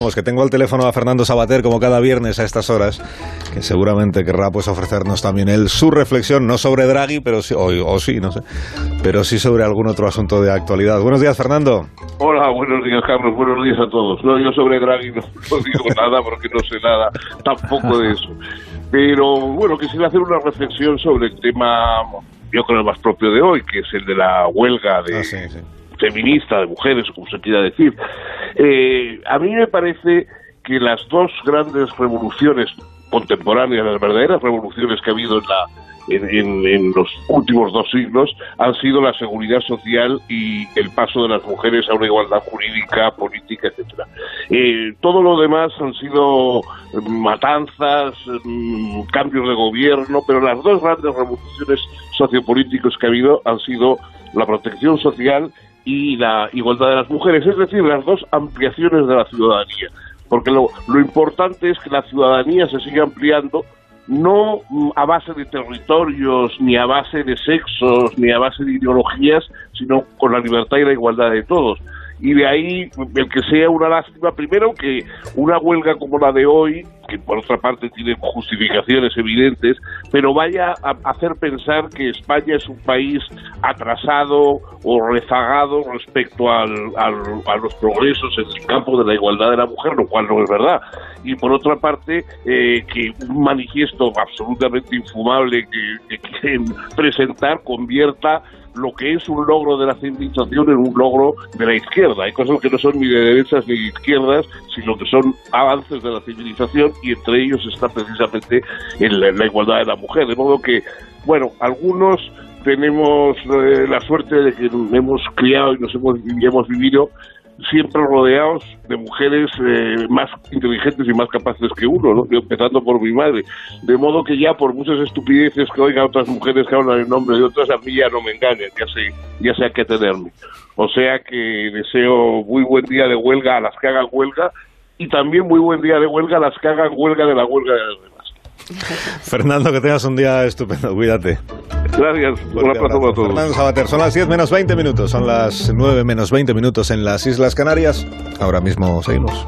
que tengo al teléfono a Fernando Sabater como cada viernes a estas horas, que seguramente querrá pues ofrecernos también él su reflexión, no sobre Draghi, pero sí, o, sí, no sé, pero sí sobre algún otro asunto de actualidad. Buenos días, Fernando. Hola, buenos días, Carlos, buenos días a todos. No, yo sobre Draghi no, digo nada porque no sé nada tampoco de eso. Pero bueno, quisiera hacer una reflexión sobre el tema, yo creo, más propio de hoy, que es el de la huelga de... Ah, feminista, de mujeres, como se quiera decir. Eh, a mí me parece que las dos grandes revoluciones contemporáneas, las verdaderas revoluciones que ha habido en la en, los últimos dos siglos han sido la seguridad social y el paso de las mujeres a una igualdad jurídica, política, etcétera. Eh, todo lo demás han sido matanzas, mm, cambios de gobierno, pero las dos grandes revoluciones sociopolíticas que ha habido han sido la protección social y la igualdad de las mujeres, es decir, las dos ampliaciones de la ciudadanía. Porque lo, lo importante es que la ciudadanía se siga ampliando no mm, a base de territorios, ni a base de sexos, ni a base de ideologías, sino con la libertad y la igualdad de todos y de ahí el que sea una lástima, primero que una huelga como la de hoy, que por otra parte tiene justificaciones evidentes, pero vaya a hacer pensar que España es un país atrasado o rezagado respecto al, a los progresos en el campo de la igualdad de la mujer, lo cual no es verdad. Y por otra parte, eh, que un manifiesto absolutamente infumable que, que quieren presentar convierta lo que es un logro de la civilización en un logro de la izquierda. Hay cosas que no son ni de derechas ni de izquierdas, sino que son avances de la civilización y entre ellos está precisamente en la, igualdad de la mujer. De modo que, bueno, algunos tenemos eh, la suerte de que hemos criado y nos hemos, y hemos vivido siempre rodeados de mujeres eh, más inteligentes y más capaces que uno, ¿no? empezando por mi madre. De modo que ya por muchas estupideces que oiga otras mujeres que hablan en nombre de otras, a mí ya no me engañan, ya sé, ya sé a qué tenerme. O sea que deseo muy buen día de huelga a las que hagan huelga y también muy buen día de huelga a las que hagan huelga de la huelga de las demás. Fernando, que tengas un día estupendo, cuídate. Gracias, un abrazo a todos. Fernando Sabater, son las 10 menos 20 minutos, son las 9 menos 20 minutos en las Islas Canarias. Ahora mismo seguimos.